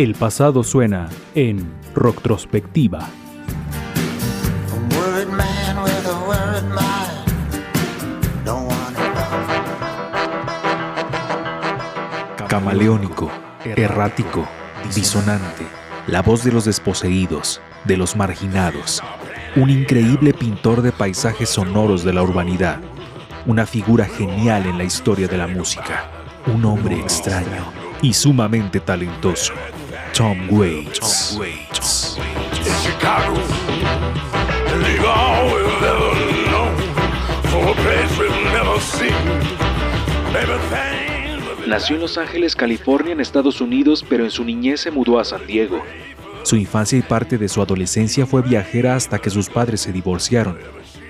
El pasado suena en Rocktrospectiva. Camaleónico, errático, disonante, la voz de los desposeídos, de los marginados, un increíble pintor de paisajes sonoros de la urbanidad, una figura genial en la historia de la música, un hombre extraño y sumamente talentoso, Tom Waits. Nació en Los Ángeles, California, en Estados Unidos, pero en su niñez se mudó a San Diego. Su infancia y parte de su adolescencia fue viajera hasta que sus padres se divorciaron.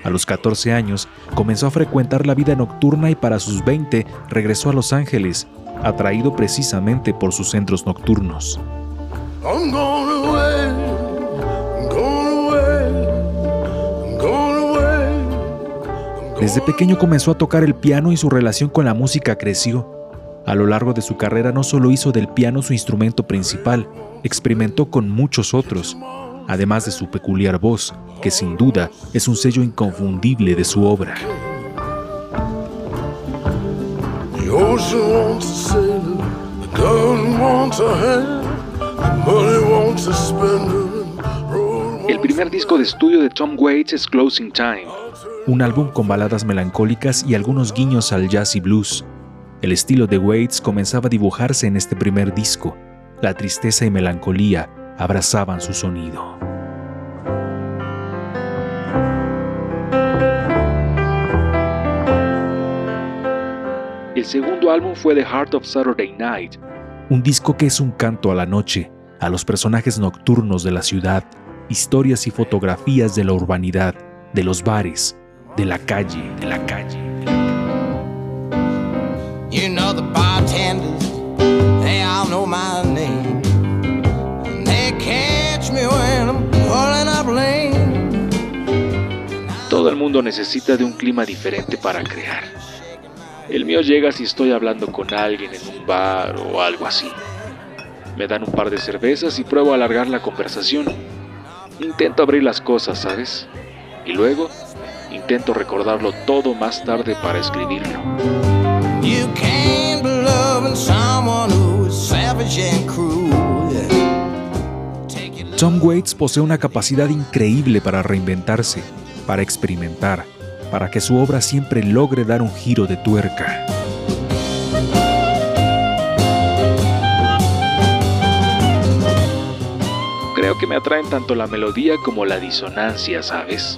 A los 14 años comenzó a frecuentar la vida nocturna y para sus 20 regresó a Los Ángeles, atraído precisamente por sus centros nocturnos. Desde pequeño comenzó a tocar el piano y su relación con la música creció. A lo largo de su carrera no solo hizo del piano su instrumento principal, experimentó con muchos otros, además de su peculiar voz, que sin duda es un sello inconfundible de su obra. El primer disco de estudio de Tom Waits es Closing Time, un álbum con baladas melancólicas y algunos guiños al jazz y blues. El estilo de Waits comenzaba a dibujarse en este primer disco. La tristeza y melancolía abrazaban su sonido. El segundo álbum fue The Heart of Saturday Night, un disco que es un canto a la noche, a los personajes nocturnos de la ciudad, historias y fotografías de la urbanidad, de los bares, de la calle, de la calle. You know the bartenders, they all know my name. And they catch me when I'm pulling up lane. Todo el mundo necesita de un clima diferente para crear. El mío llega si estoy hablando con alguien en un bar o algo así. Me dan un par de cervezas y pruebo a alargar la conversación. Intento abrir las cosas, ¿sabes? Y luego intento recordarlo todo más tarde para escribirlo. Tom Waits posee una capacidad increíble para reinventarse, para experimentar, para que su obra siempre logre dar un giro de tuerca. Creo que me atraen tanto la melodía como la disonancia, ¿sabes?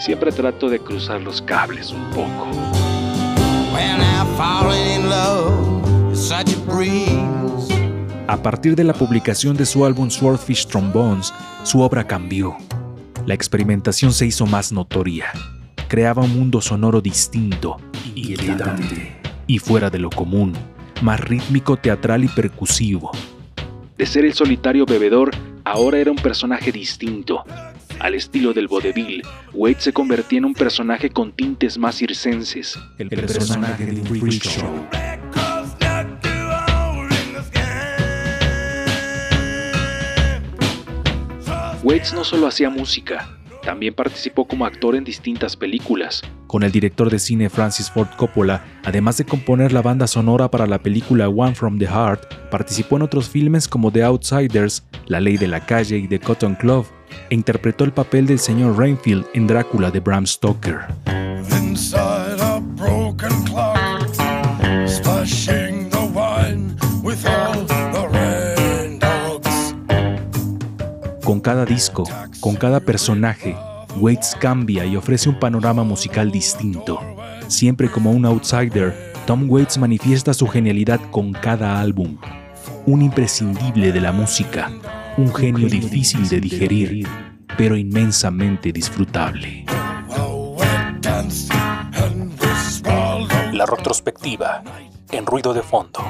Siempre trato de cruzar los cables un poco. A partir de la publicación de su álbum Swordfish Trombones, su obra cambió. La experimentación se hizo más notoria. Creaba un mundo sonoro distinto, inquietante y fuera de lo común, más rítmico, teatral y percusivo. De ser el solitario bebedor, ahora era un personaje distinto. Al estilo del vodevil, Wade se convertía en un personaje con tintes más circenses. El, personaje de un show. Waits no solo hacía música, también participó como actor en distintas películas. Con el director de cine Francis Ford Coppola, además de componer la banda sonora para la película One from the Heart, participó en otros filmes como The Outsiders, La Ley de la Calle y The Cotton Club, e interpretó el papel del señor Rainfield en Drácula de Bram Stoker. Con cada disco, con cada personaje, Waits cambia y ofrece un panorama musical distinto. Siempre como un outsider, Tom Waits manifiesta su genialidad con cada álbum. Un imprescindible de la música, un genio difícil de digerir, pero inmensamente disfrutable. La retrospectiva en ruido de fondo.